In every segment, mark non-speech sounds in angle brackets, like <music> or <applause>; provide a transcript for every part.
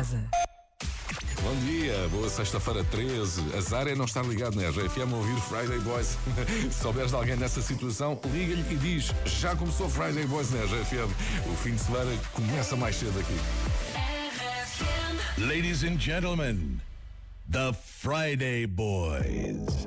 casa. Bom dia, boa sexta-feira 13. Azar é não estar ligado na RFM a ouvir Friday Boys. <laughs> Se souberes de alguém nessa situação, liga-lhe e diz: já começou Friday Boys na RFM. O fim de semana começa mais cedo aqui. RFM. Ladies and gentlemen, the Friday Boys.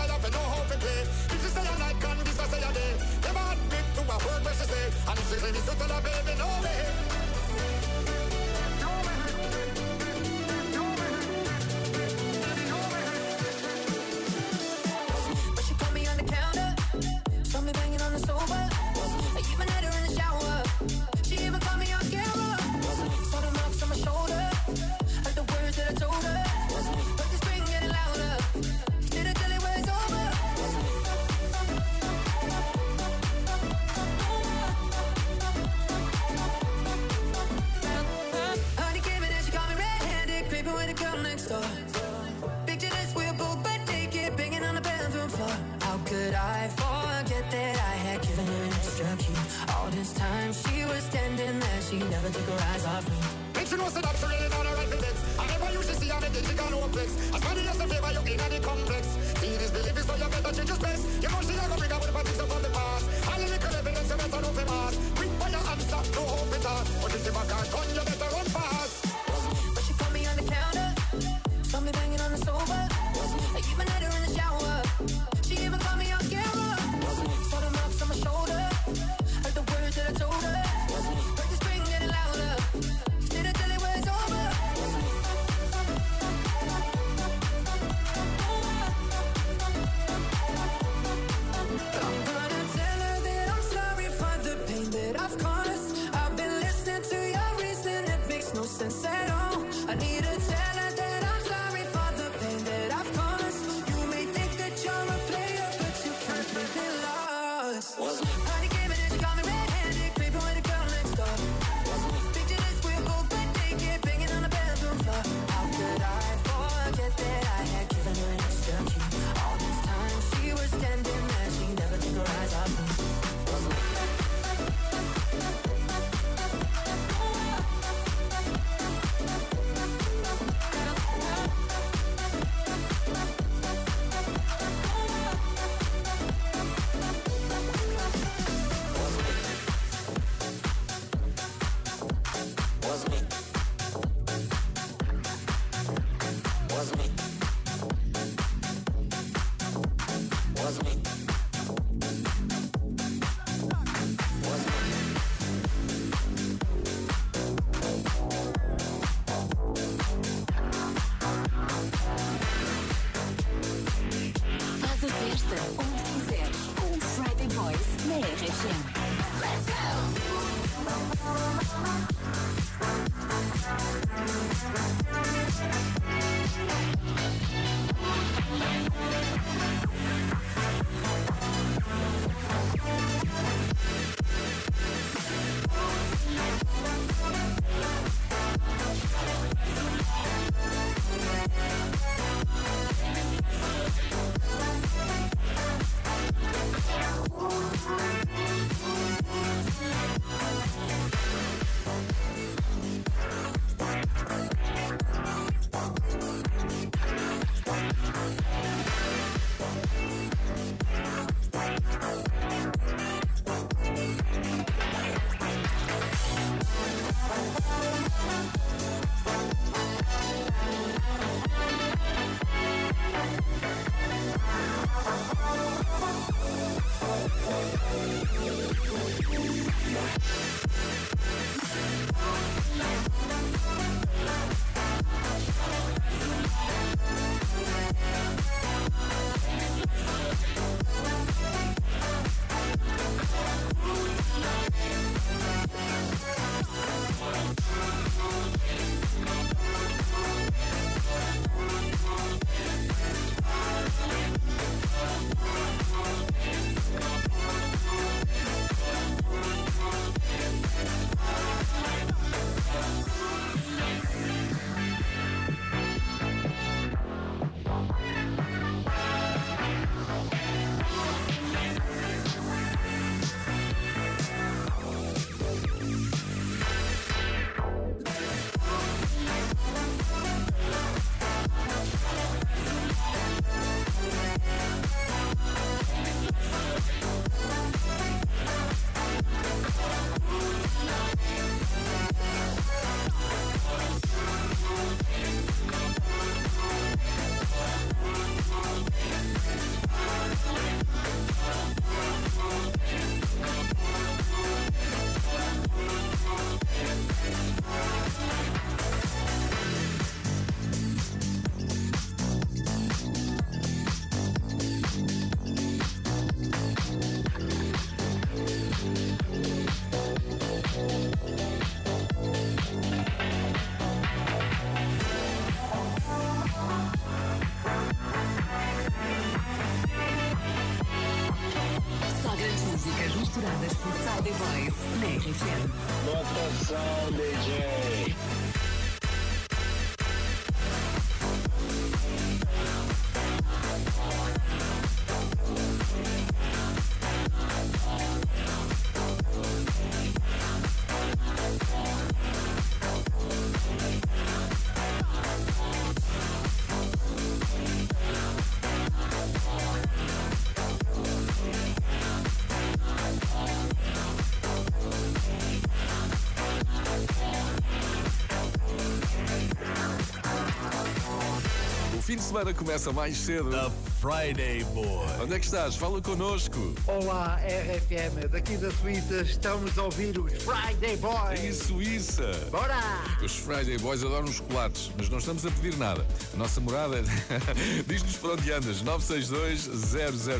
semana começa mais cedo. The Friday Boys. Onde é que estás? Fala connosco. Olá, RFM, daqui da Suíça estamos a ouvir os Friday Boys. Em Suíça. Bora! Os Friday Boys adoram os chocolates, mas não estamos a pedir nada. A nossa morada <laughs> diz-nos por onde andas. 962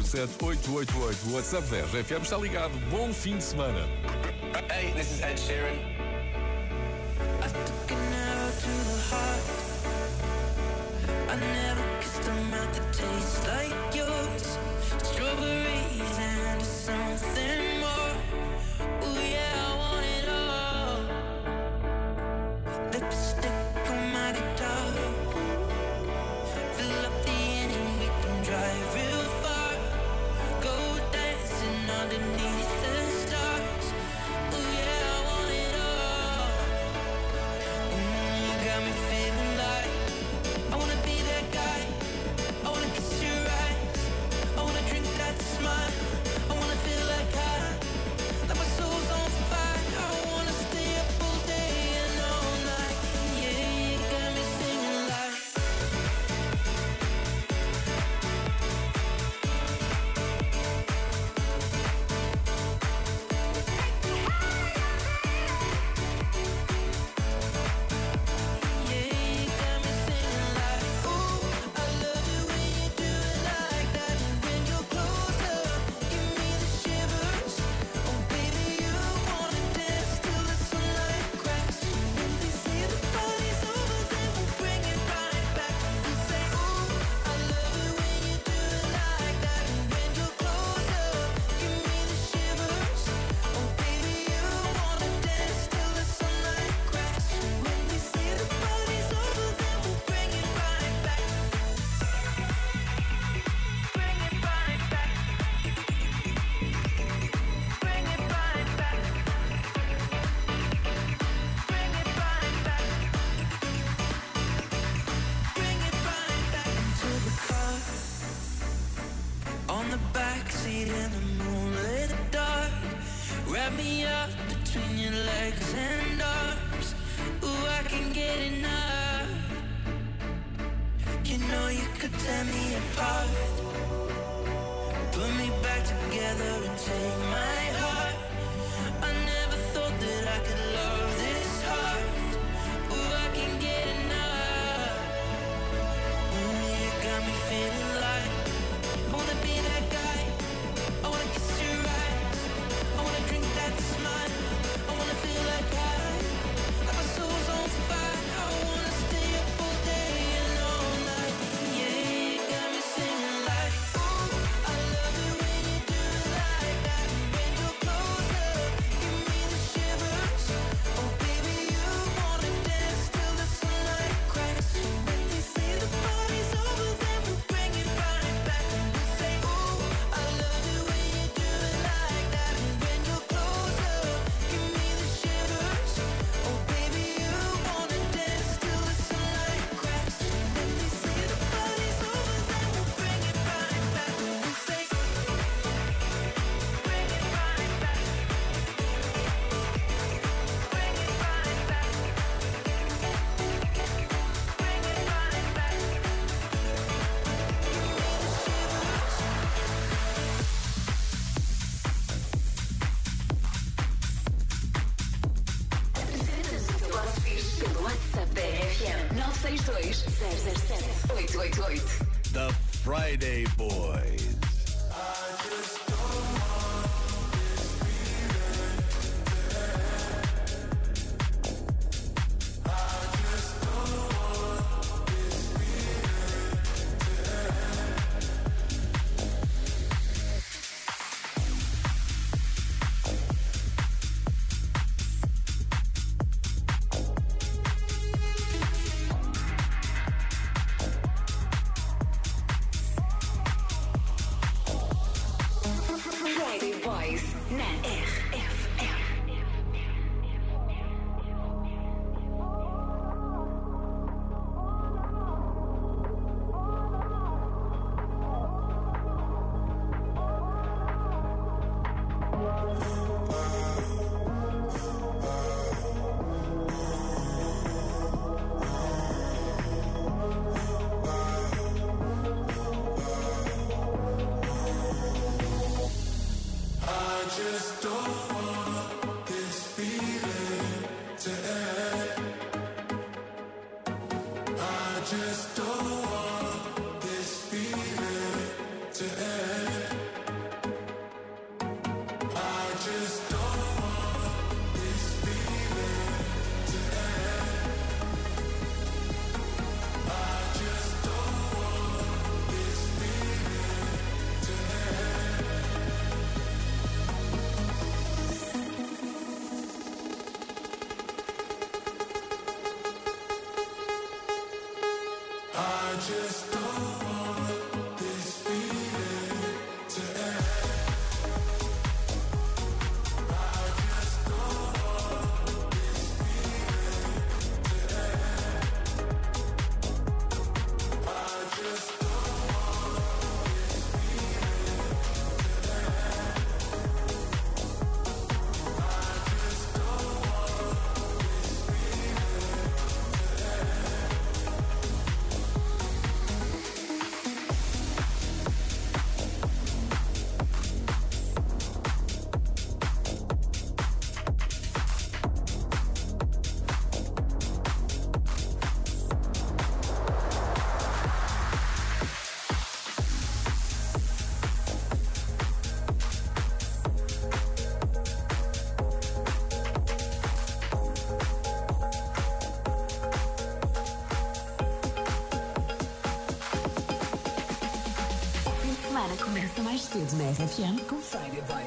007 888. O WhatsApp 10. A FM está ligado. Bom fim de semana. Hey, this is Ed Sheeran. The Friday Boy. is Confided by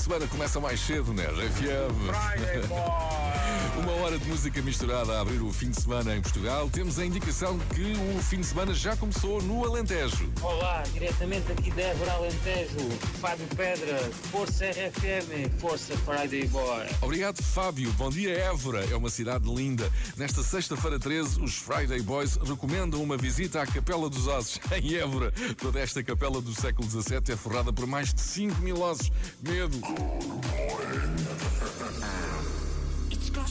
semana começa mais cedo, né? RFM. Boy! Uma hora de música misturada a abrir o fim de semana em Portugal. Temos a indicação que o fim de semana já começou no Alentejo. Olá, diretamente aqui de Évora Alentejo, Fábio Pedra, Força RFM, Força Friday Boy. Obrigado, Fábio. Bom dia, Évora. É uma cidade linda. Nesta sexta-feira 13, os Friday Boys recomendam uma visita à Capela dos Ossos, <laughs> em Évora. Toda esta capela do século XVII é forrada por mais de 5 mil ossos. Medo.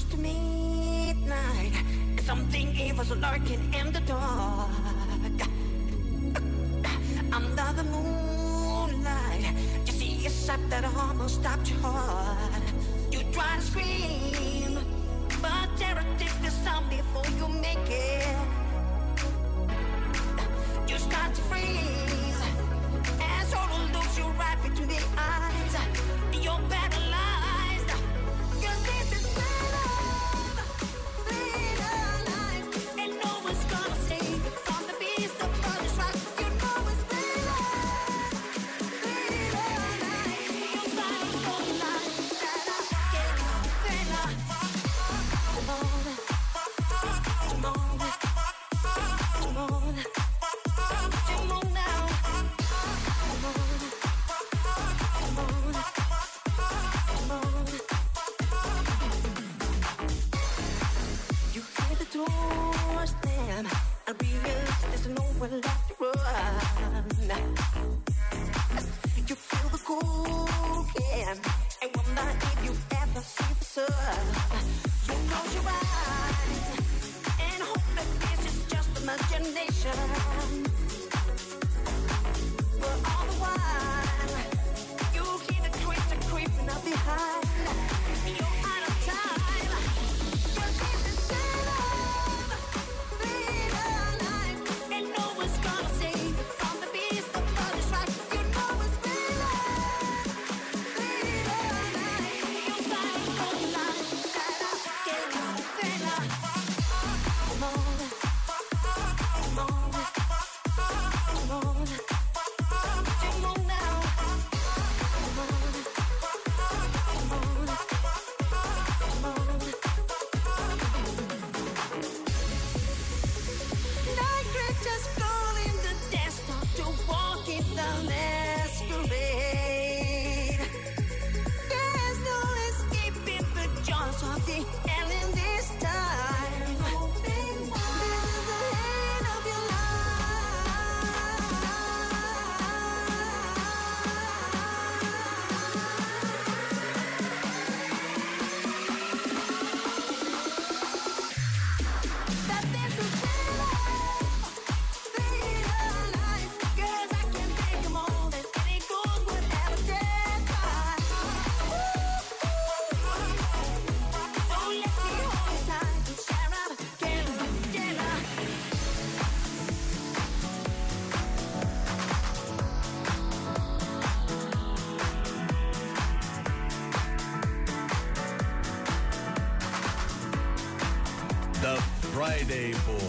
To midnight. Something evil's lurking in the dark. Under the moonlight, you see a sight that almost stopped your heart. You try to scream, but terror takes the sound before you make it. You start to freeze, and sorrow looks you right between the eyes. Friday Boys.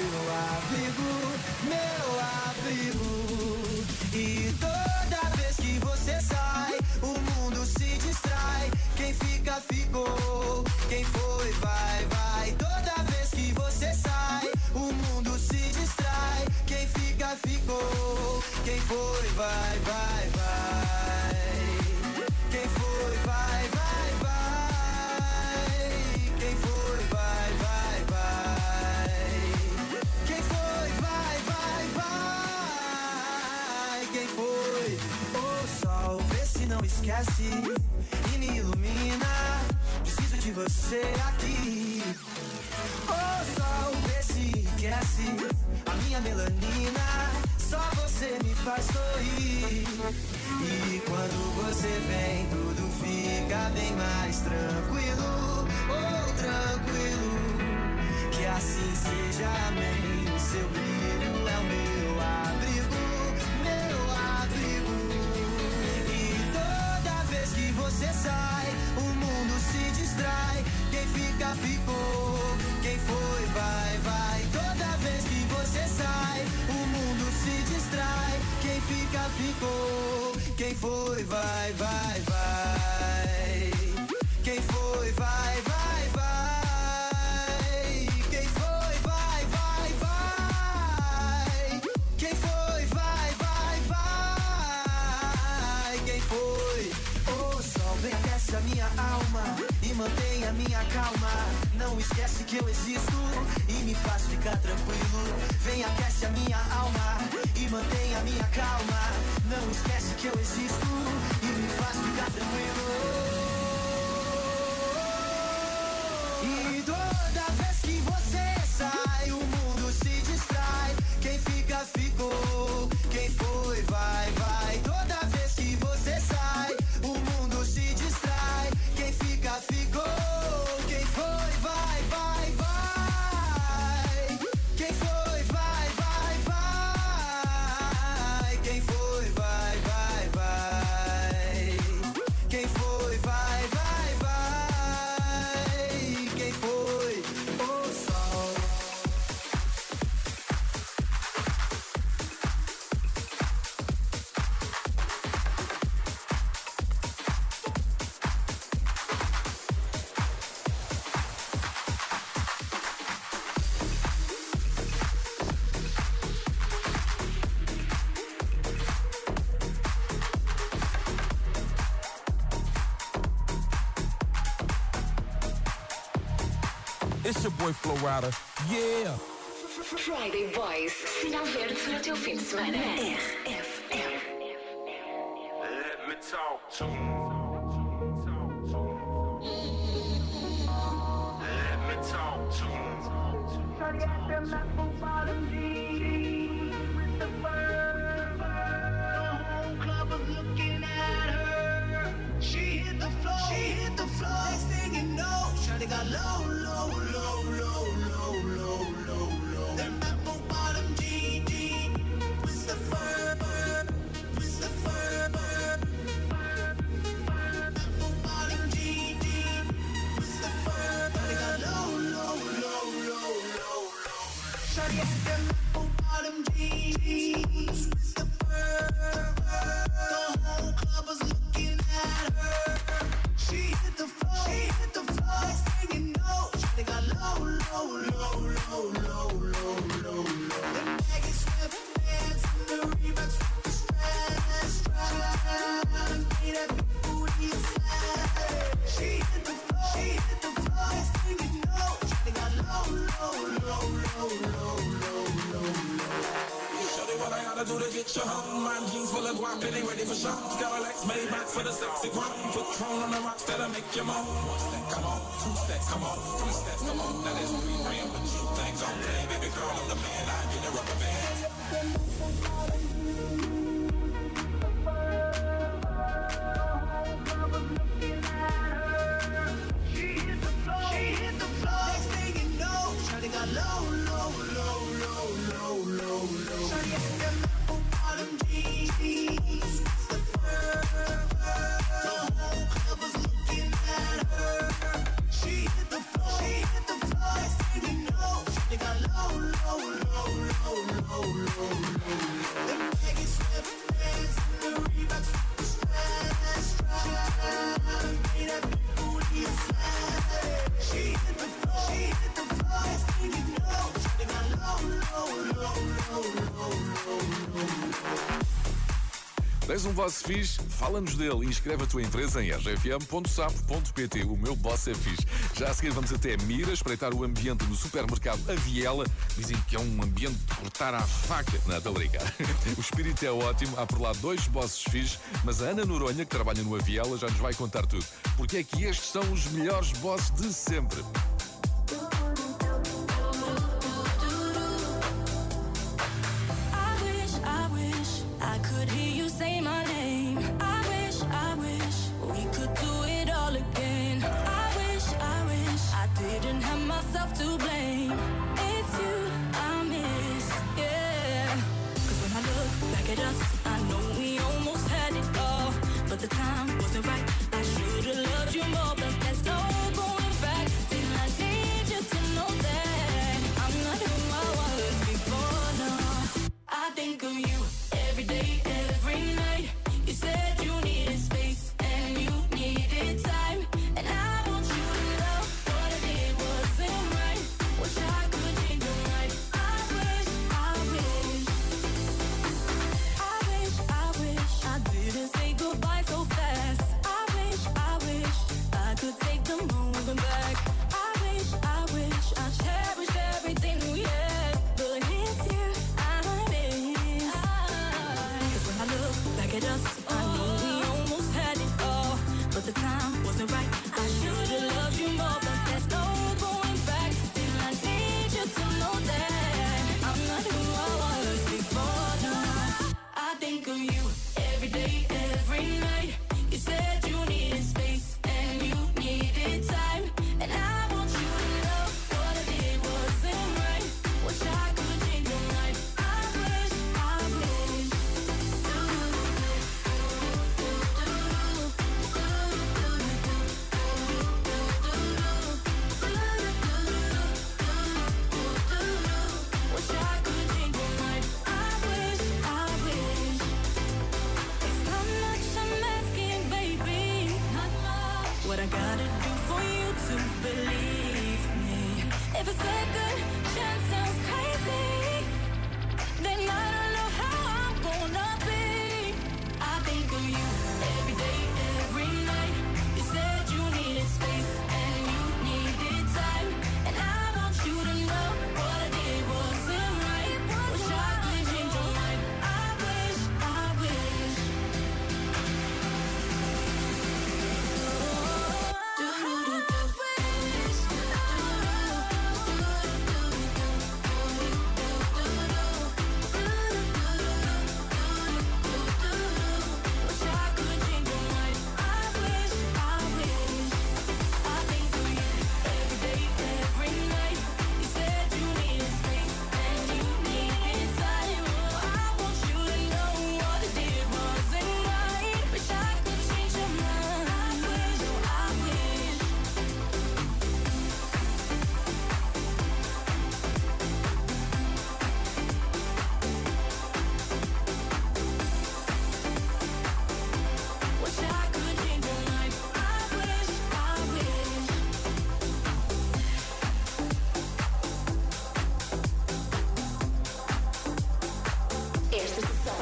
você aqui. O sol esquece a minha melanina. Só você me faz sorrir. E quando você vem, tudo fica bem mais tranquilo. Oh, tranquilo. Que assim seja, amém. O seu brilho é o meu abrigo. Meu abrigo. E toda vez que você sai. people It's your boy Flow Rider. Yeah! Friday Boys. Sinal verde para o teu fim de semana. RR. then ready for shots. Got a legs made back for the sexy grown. Patron on the rocks that'll make you moan. One step, come on. Two steps, come on. Three steps, come on. Now that's three we. But you things on play, baby girl. I'm the man. I get a rubber band. Tens um boss fixe? Fala-nos dele e inscreve a tua empresa em rgfm.sapo.pt. O meu boss é fixe. Já a seguir vamos até Mira espreitar o ambiente no supermercado Aviela. Dizem que é um ambiente de cortar à faca. Não, estou brincar. <laughs> O espírito é ótimo, há por lá dois bosses fixes, mas a Ana Noronha, que trabalha no Aviela, já nos vai contar tudo. Porque é que estes são os melhores bosses de sempre.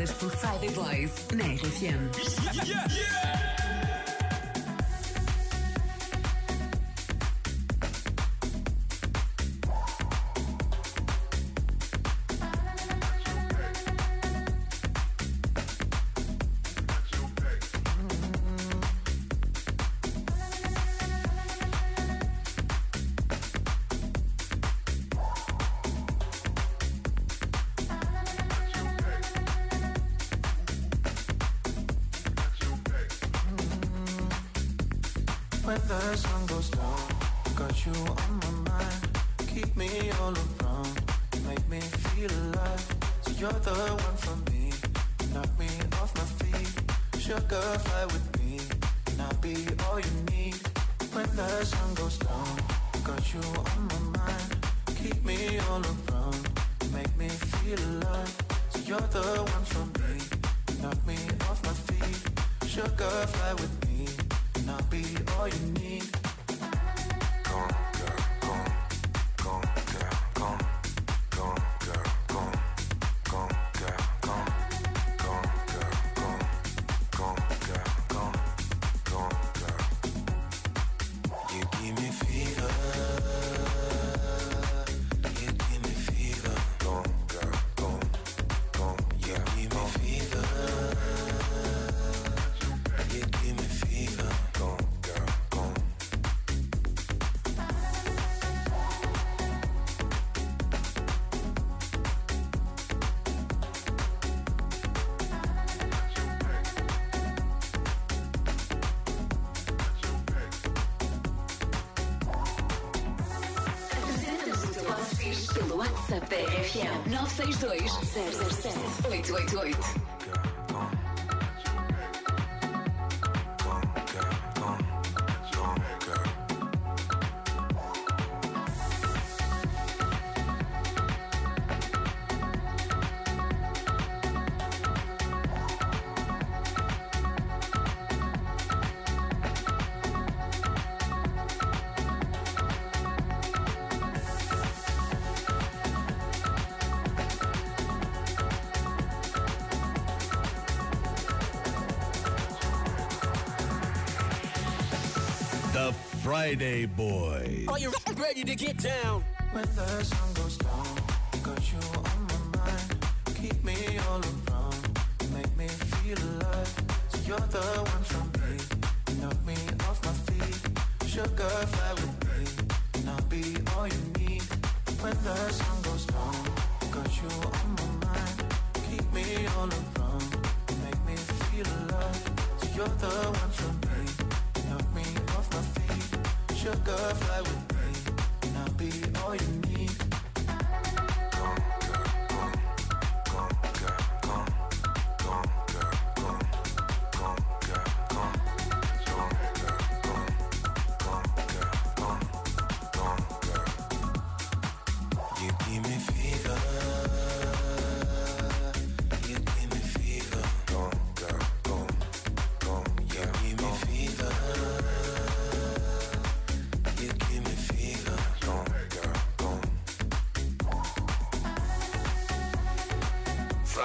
Misturadas por Friday Boys na RFM. When RFM 962 007 888.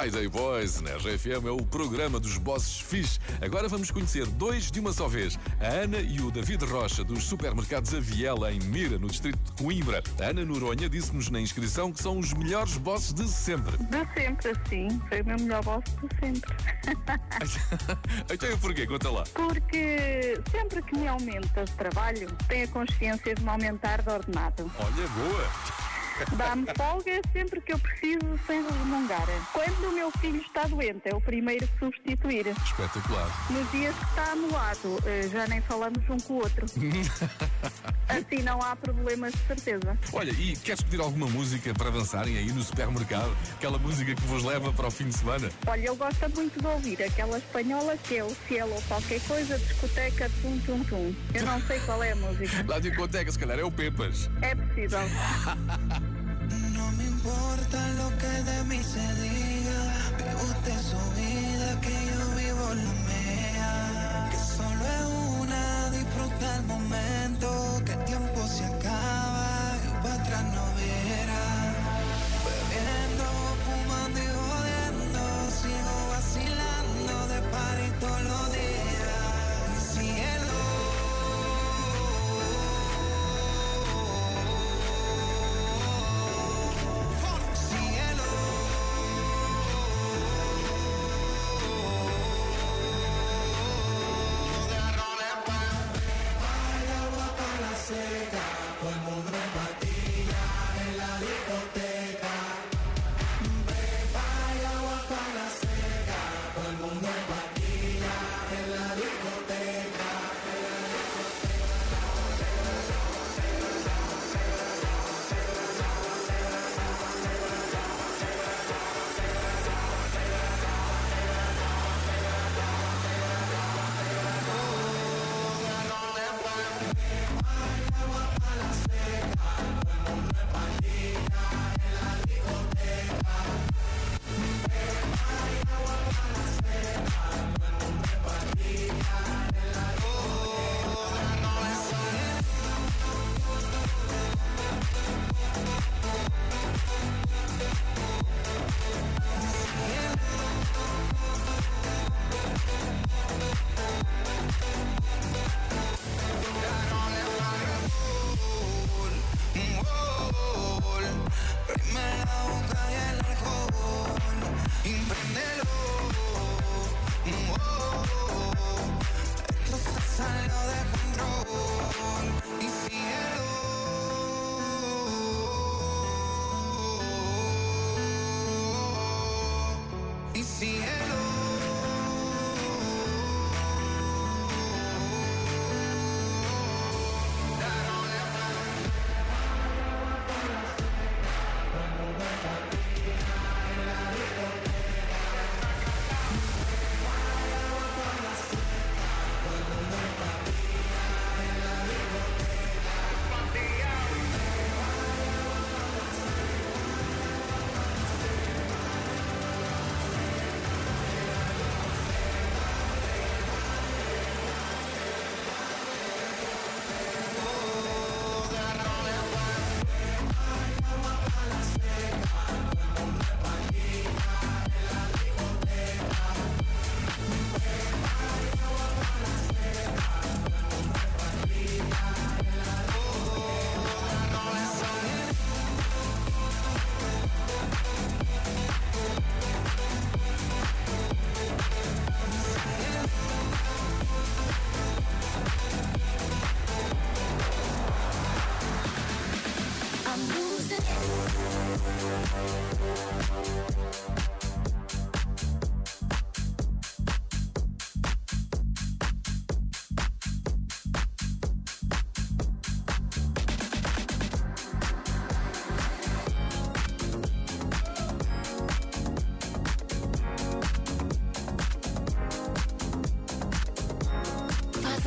Friday Boys na RFM é o programa dos bosses fixe. Agora vamos conhecer dois de uma só vez. A Ana e o David Rocha, dos supermercados Aviela, em Mira, no distrito de Coimbra. A Ana Noronha disse-nos na inscrição que são os melhores bosses de sempre. De sempre, sim. Foi o meu melhor boss de sempre. <laughs> então porquê? Conta lá. Porque sempre que me aumenta o trabalho, tenho a consciência de me aumentar de ordenado. Olha, boa. Dá-me folga sempre que eu preciso sem resmungar. Quando o meu filho está doente, é o primeiro que substituir. Espetacular. Nos dias que está anulado, eh, já nem falamos um com o outro. <laughs> Assim não há problemas de certeza. Olha, e queres pedir alguma música para dançarem aí no supermercado? Aquela música que vos leva para o fim de semana? Olha, ele gosta muito de ouvir aquela espanhola que é o cielo ou qualquer coisa, discoteca, tum tum tum. Eu não sei qual é a música. Lá de discoteca, se calhar é o Pepas. É possível. <laughs> No me importa lo que de mí se diga,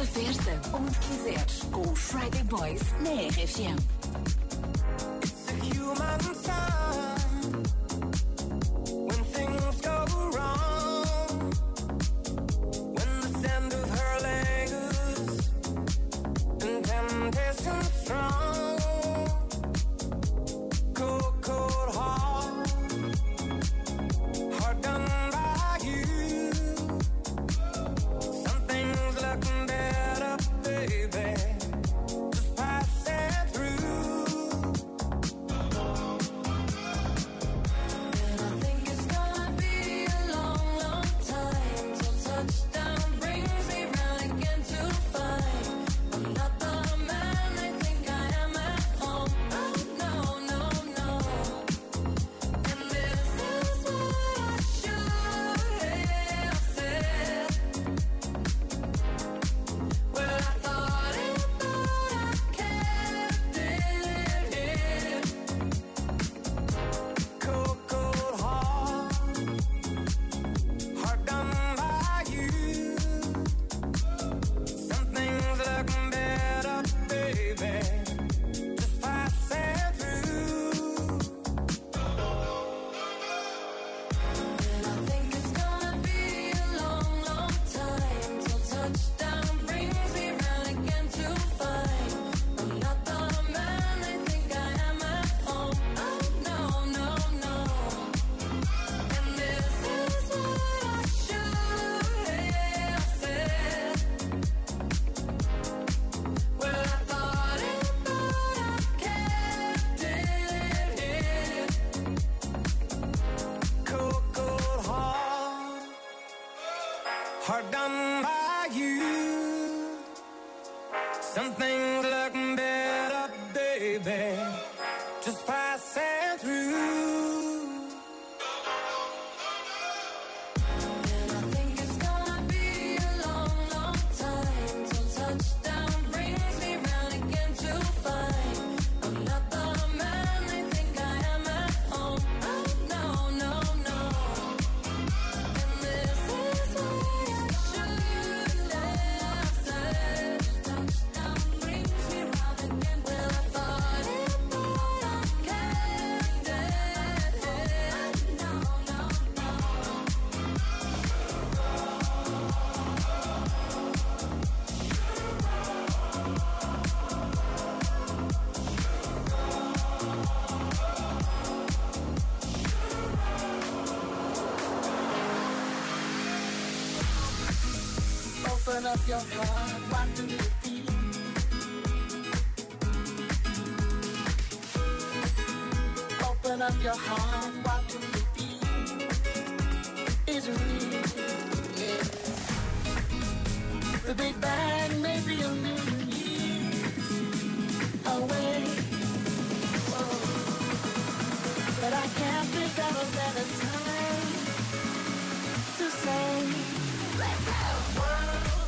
festa, onde quiseres, com o Friday Boys na RFM. It's a human. up your heart, what do you feel? Open up your heart, what do you feel? Is real. Yeah. The Big Bang may be a million years away, Whoa. but I can't think of a better time to say, Let's go. World.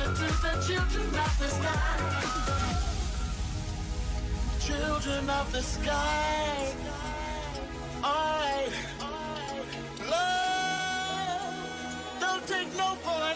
to to the children of the sky. Children of the sky. Alright. Love. Don't take no for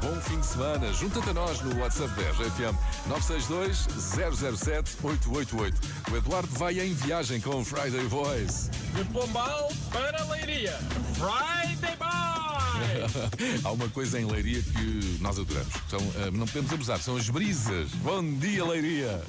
bom fim de semana. Junta-te a nós no WhatsApp da RFM 962 007 888. O Eduardo vai em viagem com Friday Boys. De Pombal para Leiria. Friday Boy! <laughs> Há uma coisa em Leiria que nós adoramos. São, ah, não podemos abusar, são as brisas. Bom dia, Leiria!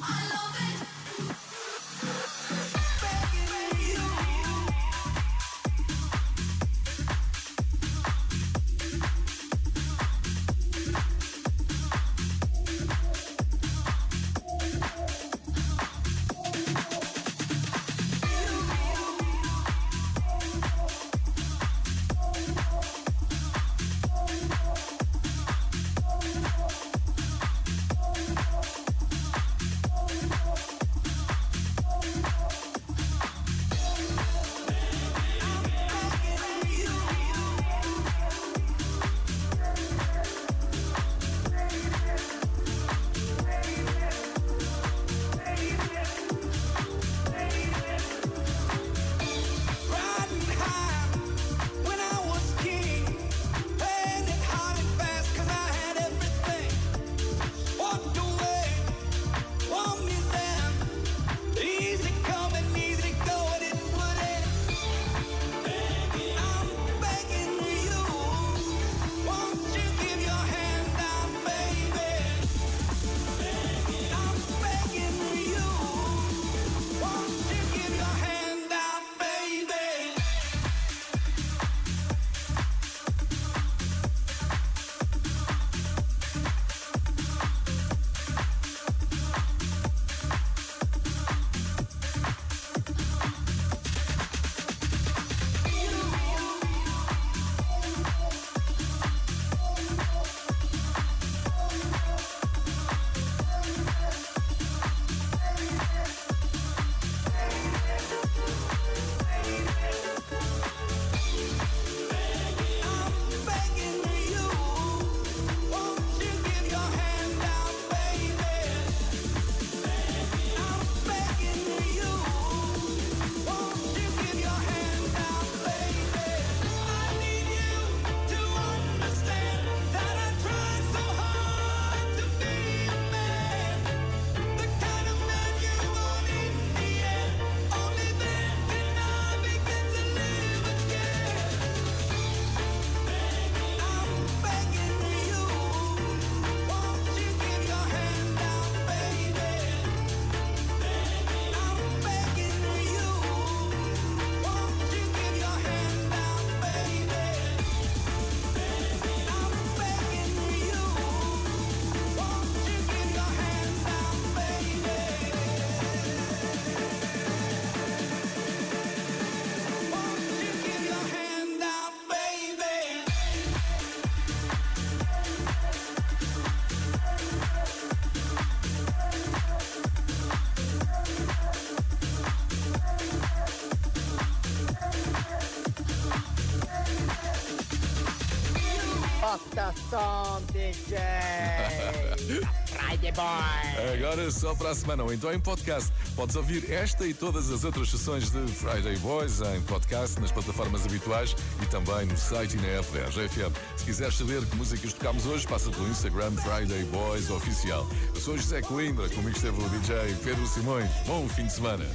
Boy. Agora só para a semana ou então em podcast. Podes ouvir esta e todas as outras sessões de Friday Boys em podcast nas plataformas habituais e também no site e na app da RGFM. Se quiseres saber que músicas tocámos hoje, passa pelo Instagram Friday Boys Oficial. Eu sou José Coimbra, comigo esteve o DJ Pedro Simões. Bom fim de semana.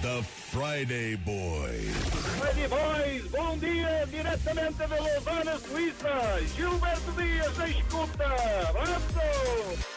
The Friday Boys. Friday Boys, bom dia, diretamente da Lausanne, Suíça. Gilberto Dias da escuta. Abraço!